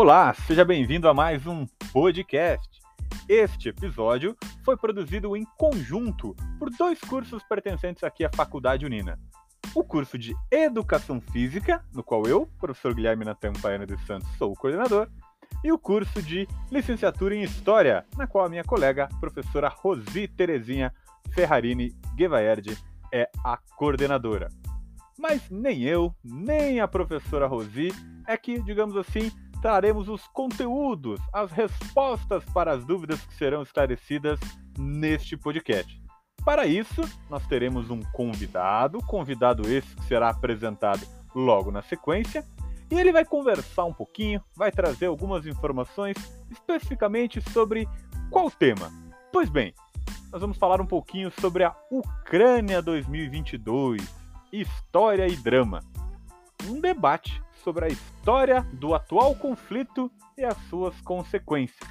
Olá, seja bem-vindo a mais um podcast. Este episódio foi produzido em conjunto por dois cursos pertencentes aqui à Faculdade Unina. O curso de Educação Física, no qual eu, professor Guilherme Natan Paiano dos Santos, sou o coordenador, e o curso de Licenciatura em História, na qual a minha colega, professora Rosi Terezinha Ferrarini Guevaerde, é a coordenadora. Mas nem eu, nem a professora Rosi é que, digamos assim, traremos os conteúdos, as respostas para as dúvidas que serão esclarecidas neste podcast. Para isso, nós teremos um convidado, convidado esse que será apresentado logo na sequência, e ele vai conversar um pouquinho, vai trazer algumas informações especificamente sobre qual tema. Pois bem, nós vamos falar um pouquinho sobre a Ucrânia 2022, história e drama. Um debate sobre a história do atual conflito e as suas consequências.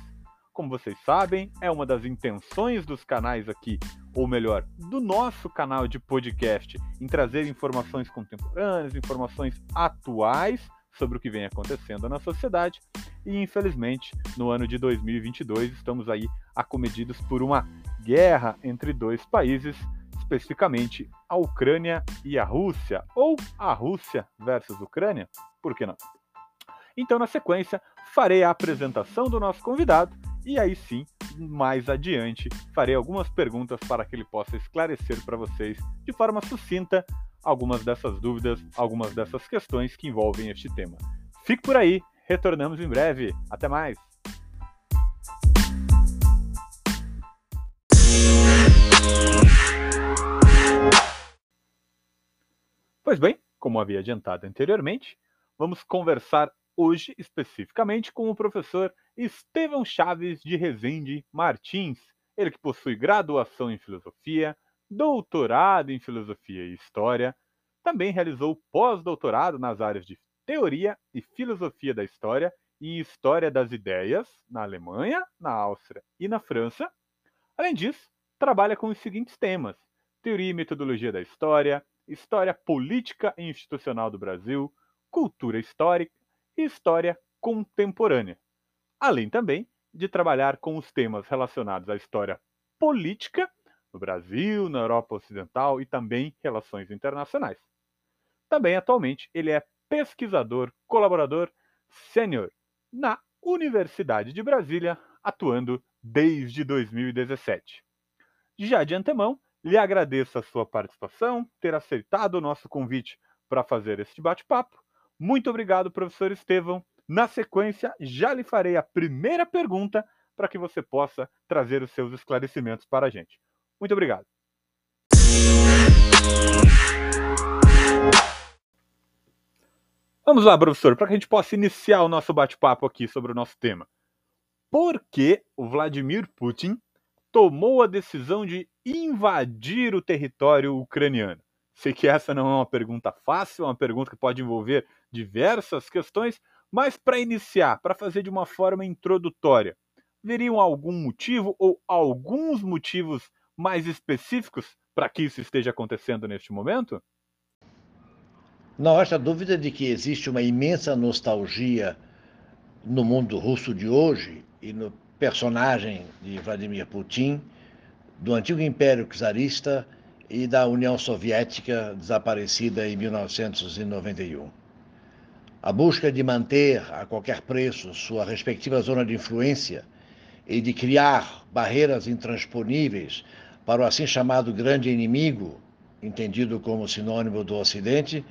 Como vocês sabem, é uma das intenções dos canais aqui, ou melhor, do nosso canal de podcast, em trazer informações contemporâneas, informações atuais sobre o que vem acontecendo na sociedade. E infelizmente, no ano de 2022, estamos aí acometidos por uma guerra entre dois países, especificamente a Ucrânia e a Rússia, ou a Rússia versus Ucrânia, por que não? Então, na sequência, farei a apresentação do nosso convidado e aí sim, mais adiante, farei algumas perguntas para que ele possa esclarecer para vocês de forma sucinta algumas dessas dúvidas, algumas dessas questões que envolvem este tema. Fique por aí, retornamos em breve. Até mais! Pois bem, como havia adiantado anteriormente, vamos conversar hoje especificamente com o professor Estevão Chaves de Rezende Martins, ele que possui graduação em filosofia, doutorado em filosofia e história, também realizou pós-doutorado nas áreas de teoria e filosofia da história e história das ideias na Alemanha, na Áustria e na França. Além disso, trabalha com os seguintes temas: teoria e metodologia da história, história política e institucional do Brasil, cultura histórica e história contemporânea. Além também de trabalhar com os temas relacionados à história política no Brasil, na Europa Ocidental e também relações internacionais. Também atualmente ele é pesquisador colaborador sênior na Universidade de Brasília, atuando desde 2017. Já de antemão, lhe agradeço a sua participação, ter aceitado o nosso convite para fazer este bate-papo. Muito obrigado, professor Estevão. Na sequência, já lhe farei a primeira pergunta para que você possa trazer os seus esclarecimentos para a gente. Muito obrigado. Vamos lá, professor, para que a gente possa iniciar o nosso bate-papo aqui sobre o nosso tema. Por que o Vladimir Putin tomou a decisão de invadir o território ucraniano? Sei que essa não é uma pergunta fácil, é uma pergunta que pode envolver diversas questões, mas para iniciar, para fazer de uma forma introdutória, veriam algum motivo ou alguns motivos mais específicos para que isso esteja acontecendo neste momento? Não haja dúvida de que existe uma imensa nostalgia no mundo russo de hoje e no personagem de Vladimir Putin, do antigo Império Czarista e da União Soviética desaparecida em 1991. A busca de manter a qualquer preço sua respectiva zona de influência e de criar barreiras intransponíveis para o assim chamado grande inimigo, entendido como sinônimo do Ocidente,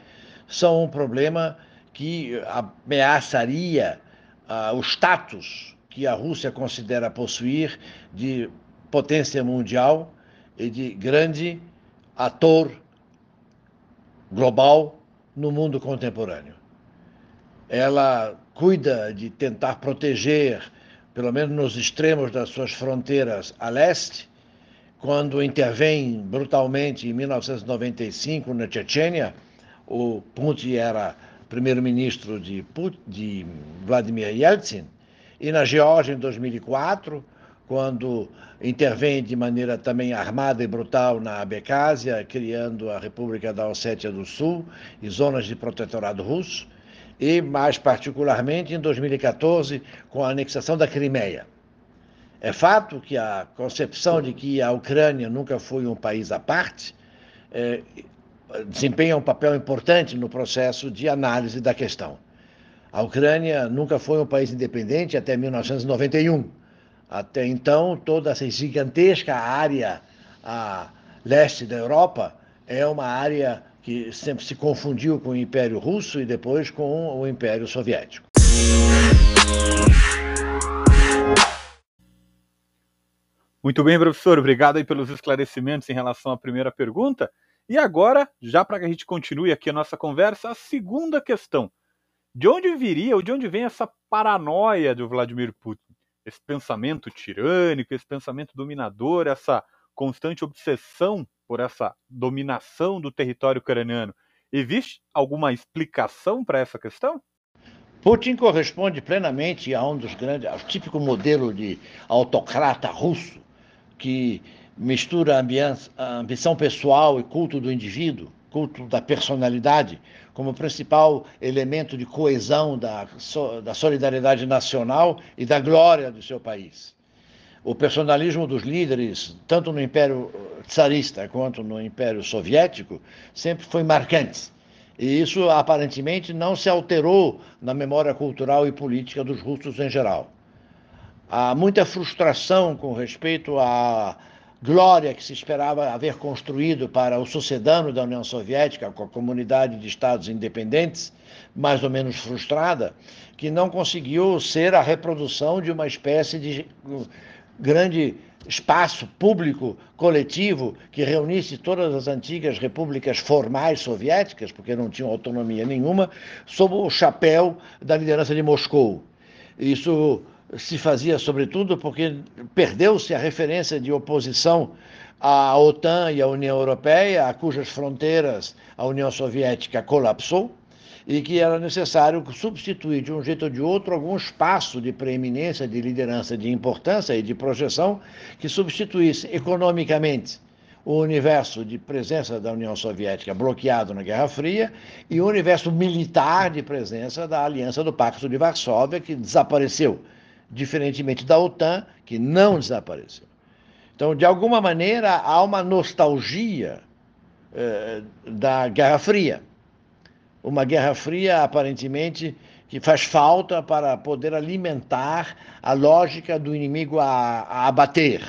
são um problema que ameaçaria uh, o status que a Rússia considera possuir de potência mundial e de grande ator global no mundo contemporâneo. Ela cuida de tentar proteger, pelo menos nos extremos das suas fronteiras a leste, quando intervém brutalmente em 1995 na Chechênia, o Putin era primeiro-ministro de, de Vladimir Yeltsin, e na Geórgia em 2004, quando intervém de maneira também armada e brutal na Abecásia, criando a República da Ossétia do Sul e zonas de protetorado russo, e, mais particularmente, em 2014, com a anexação da Crimeia. É fato que a concepção de que a Ucrânia nunca foi um país à parte é, desempenha um papel importante no processo de análise da questão. A Ucrânia nunca foi um país independente até 1991. Até então, toda essa gigantesca área a leste da Europa é uma área que sempre se confundiu com o Império Russo e depois com o Império Soviético. Muito bem, professor. Obrigado aí pelos esclarecimentos em relação à primeira pergunta. E agora, já para que a gente continue aqui a nossa conversa, a segunda questão. De onde viria ou de onde vem essa paranoia do Vladimir Putin? Esse pensamento tirânico, esse pensamento dominador, essa constante obsessão por essa dominação do território ucraniano. Existe alguma explicação para essa questão? Putin corresponde plenamente a um dos grandes, ao típico modelo de autocrata russo que mistura ambição pessoal e culto do indivíduo, culto da personalidade, como principal elemento de coesão da, da solidariedade nacional e da glória do seu país. O personalismo dos líderes, tanto no Império Tsarista quanto no Império Soviético, sempre foi marcante. E isso aparentemente não se alterou na memória cultural e política dos russos em geral há muita frustração com respeito à glória que se esperava haver construído para o sucedano da União Soviética, com a comunidade de estados independentes, mais ou menos frustrada, que não conseguiu ser a reprodução de uma espécie de grande espaço público coletivo que reunisse todas as antigas repúblicas formais soviéticas, porque não tinham autonomia nenhuma, sob o chapéu da liderança de Moscou. Isso se fazia sobretudo porque perdeu-se a referência de oposição à OTAN e à União Europeia, a cujas fronteiras a União Soviética colapsou, e que era necessário substituir de um jeito ou de outro algum espaço de preeminência, de liderança, de importância e de projeção que substituísse economicamente o universo de presença da União Soviética bloqueado na Guerra Fria e o universo militar de presença da Aliança do Pacto de Varsóvia, que desapareceu diferentemente da OTAN, que não desapareceu. Então, de alguma maneira, há uma nostalgia eh, da Guerra Fria. Uma Guerra Fria, aparentemente, que faz falta para poder alimentar a lógica do inimigo a, a abater.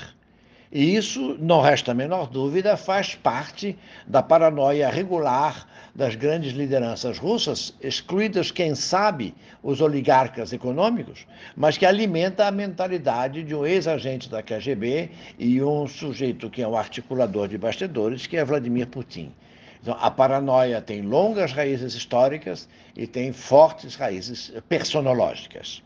E isso, não resta a menor dúvida, faz parte da paranoia regular das grandes lideranças russas, excluídas, quem sabe, os oligarcas econômicos, mas que alimenta a mentalidade de um ex-agente da KGB e um sujeito que é um articulador de bastidores, que é Vladimir Putin. Então, a paranoia tem longas raízes históricas e tem fortes raízes personológicas.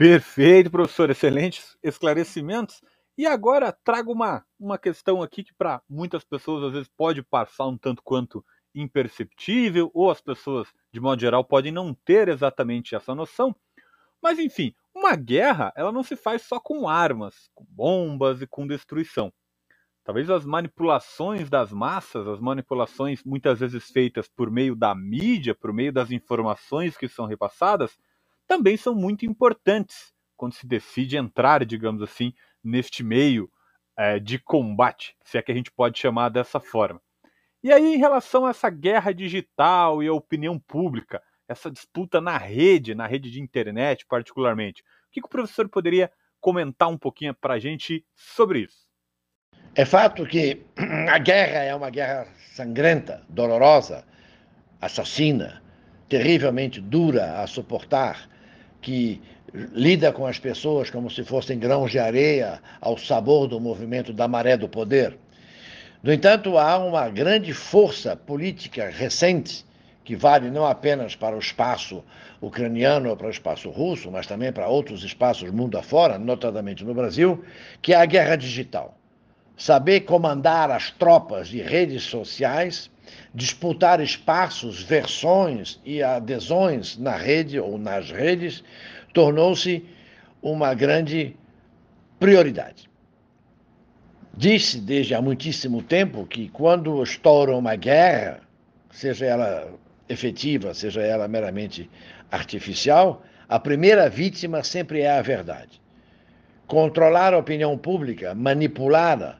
Perfeito, professor. Excelentes esclarecimentos. E agora trago uma, uma questão aqui que para muitas pessoas às vezes pode passar um tanto quanto imperceptível, ou as pessoas, de modo geral, podem não ter exatamente essa noção. Mas enfim, uma guerra ela não se faz só com armas, com bombas e com destruição. Talvez as manipulações das massas, as manipulações muitas vezes feitas por meio da mídia, por meio das informações que são repassadas, também são muito importantes quando se decide entrar, digamos assim, neste meio é, de combate, se é que a gente pode chamar dessa forma. E aí, em relação a essa guerra digital e a opinião pública, essa disputa na rede, na rede de internet particularmente, o que, que o professor poderia comentar um pouquinho para a gente sobre isso? É fato que a guerra é uma guerra sangrenta, dolorosa, assassina, terrivelmente dura a suportar, que lida com as pessoas como se fossem grãos de areia ao sabor do movimento da maré do poder. No entanto, há uma grande força política recente que vale não apenas para o espaço ucraniano ou para o espaço russo, mas também para outros espaços mundo afora, notadamente no Brasil, que é a guerra digital. Saber comandar as tropas de redes sociais, disputar espaços, versões e adesões na rede ou nas redes, tornou-se uma grande prioridade. Disse desde há muitíssimo tempo que quando estoura uma guerra, seja ela efetiva, seja ela meramente artificial, a primeira vítima sempre é a verdade. Controlar a opinião pública, manipulá-la,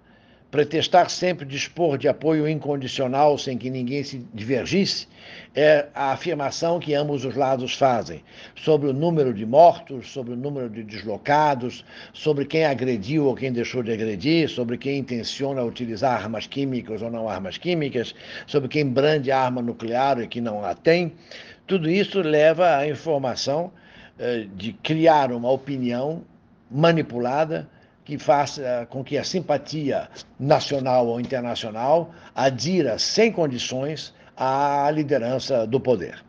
pretextar sempre dispor de apoio incondicional sem que ninguém se divergisse, é a afirmação que ambos os lados fazem sobre o número de mortos, sobre o número de deslocados, sobre quem agrediu ou quem deixou de agredir, sobre quem intenciona utilizar armas químicas ou não armas químicas, sobre quem brande arma nuclear e que não a tem. Tudo isso leva à informação eh, de criar uma opinião manipulada que faça com que a simpatia nacional ou internacional adira sem condições à liderança do poder.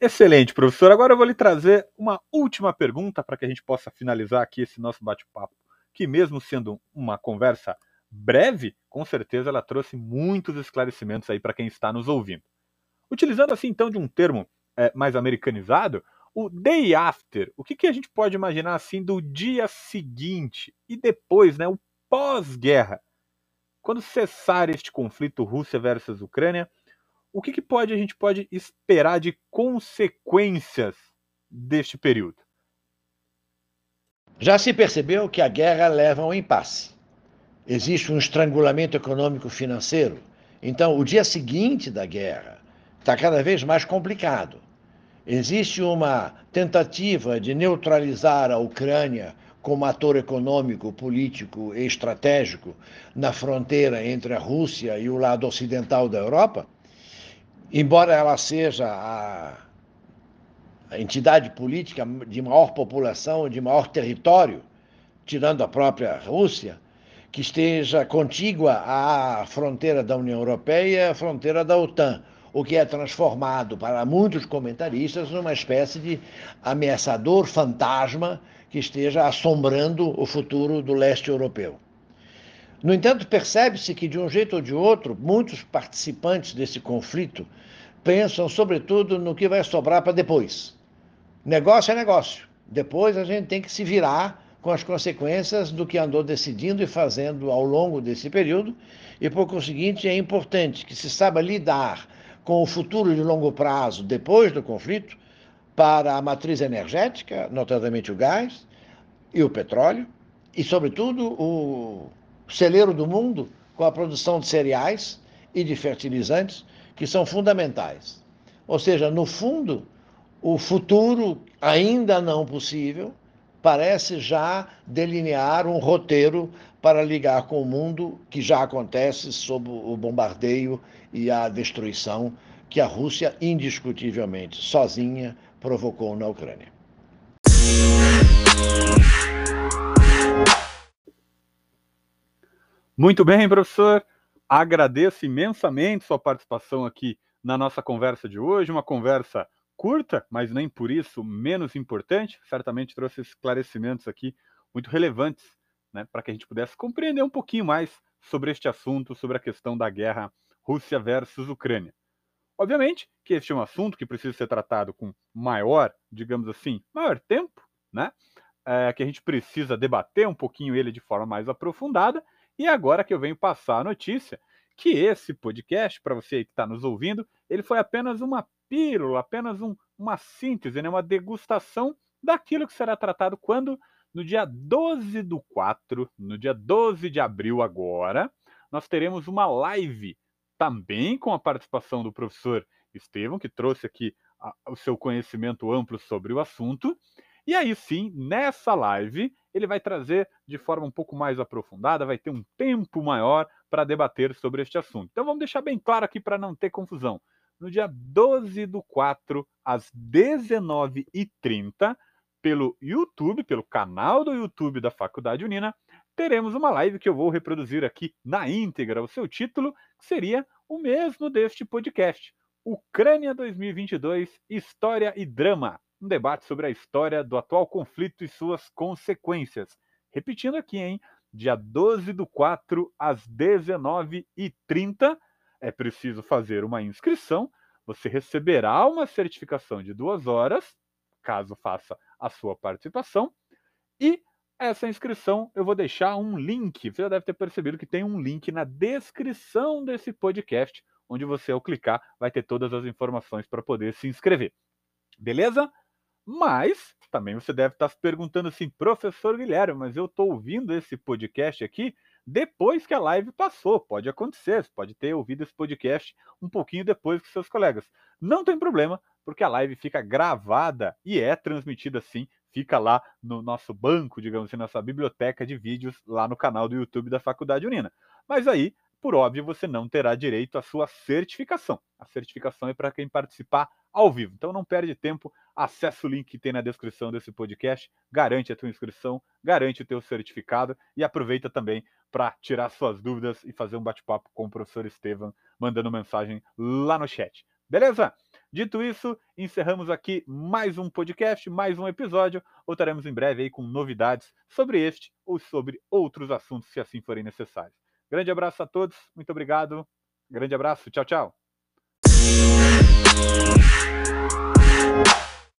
Excelente, professor. Agora eu vou lhe trazer uma última pergunta para que a gente possa finalizar aqui esse nosso bate-papo, que mesmo sendo uma conversa breve, com certeza ela trouxe muitos esclarecimentos aí para quem está nos ouvindo. Utilizando assim então de um termo é, mais americanizado, o day after, o que, que a gente pode imaginar assim do dia seguinte e depois, né, o pós-guerra? Quando cessar este conflito Rússia versus Ucrânia, o que, que pode a gente pode esperar de consequências deste período? Já se percebeu que a guerra leva a um impasse. Existe um estrangulamento econômico financeiro. Então, o dia seguinte da guerra está cada vez mais complicado. Existe uma tentativa de neutralizar a Ucrânia como ator econômico, político e estratégico na fronteira entre a Rússia e o lado ocidental da Europa, embora ela seja a, entidade política de maior população, de maior território, tirando a própria Rússia, que esteja contígua à fronteira da União Europeia e à fronteira da OTAN o que é transformado para muitos comentaristas numa espécie de ameaçador fantasma que esteja assombrando o futuro do leste europeu. No entanto, percebe-se que, de um jeito ou de outro, muitos participantes desse conflito pensam, sobretudo, no que vai sobrar para depois. Negócio é negócio. Depois a gente tem que se virar com as consequências do que andou decidindo e fazendo ao longo desse período, e por conseguinte é importante que se saiba lidar com o futuro de longo prazo depois do conflito para a matriz energética, notadamente o gás e o petróleo, e, sobretudo, o celeiro do mundo com a produção de cereais e de fertilizantes, que são fundamentais. Ou seja, no fundo, o futuro ainda não possível parece já delinear um roteiro para ligar com o mundo que já acontece sob o bombardeio e a destruição que a Rússia, indiscutivelmente, sozinha, provocou na Ucrânia. Muito bem, professor. Agradeço imensamente sua participação aqui na nossa conversa de hoje, uma conversa curta, mas nem por isso menos importante. Certamente trouxe esclarecimentos aqui muito relevantes né, para que a gente pudesse compreender um pouquinho mais sobre este assunto, sobre a questão da guerra Rússia versus Ucrânia. Obviamente que este é um assunto que precisa ser tratado com maior, digamos assim, maior tempo, né? É, que a gente precisa debater um pouquinho ele de forma mais aprofundada. E agora que eu venho passar a notícia que esse podcast, para você que está nos ouvindo, ele foi apenas uma pílula, apenas um, uma síntese, né? uma degustação daquilo que será tratado quando, no dia 12 do 4, no dia 12 de abril agora, nós teremos uma live também com a participação do professor Estevam, que trouxe aqui a, o seu conhecimento amplo sobre o assunto. E aí sim, nessa live, ele vai trazer de forma um pouco mais aprofundada, vai ter um tempo maior para debater sobre este assunto. Então vamos deixar bem claro aqui para não ter confusão. No dia 12 do 4, às 19h30, pelo YouTube, pelo canal do YouTube da Faculdade Unina, teremos uma live que eu vou reproduzir aqui na íntegra. O seu título seria o mesmo deste podcast: Ucrânia 2022 História e Drama. Um debate sobre a história do atual conflito e suas consequências. Repetindo aqui, hein? Dia 12 do 4 às 19h30. É preciso fazer uma inscrição. Você receberá uma certificação de duas horas, caso faça a sua participação. E Essa inscrição eu vou deixar um link. Você já deve ter percebido que tem um link na descrição desse podcast, onde você, ao clicar, vai ter todas as informações para poder se inscrever. Beleza? Mas também você deve estar se perguntando assim, professor Guilherme, mas eu estou ouvindo esse podcast aqui depois que a live passou. Pode acontecer, você pode ter ouvido esse podcast um pouquinho depois que seus colegas. Não tem problema, porque a live fica gravada e é transmitida sim, fica lá no nosso banco, digamos assim, nossa biblioteca de vídeos lá no canal do YouTube da Faculdade Unina. Mas aí, por óbvio, você não terá direito à sua certificação. A certificação é para quem participar ao vivo. Então não perde tempo, acessa o link que tem na descrição desse podcast, garante a tua inscrição, garante o teu certificado e aproveita também para tirar suas dúvidas e fazer um bate-papo com o professor Estevam, mandando mensagem lá no chat. Beleza? Dito isso, encerramos aqui mais um podcast, mais um episódio. Voltaremos em breve aí com novidades sobre este ou sobre outros assuntos, se assim forem necessários. Grande abraço a todos, muito obrigado. Grande abraço, tchau, tchau.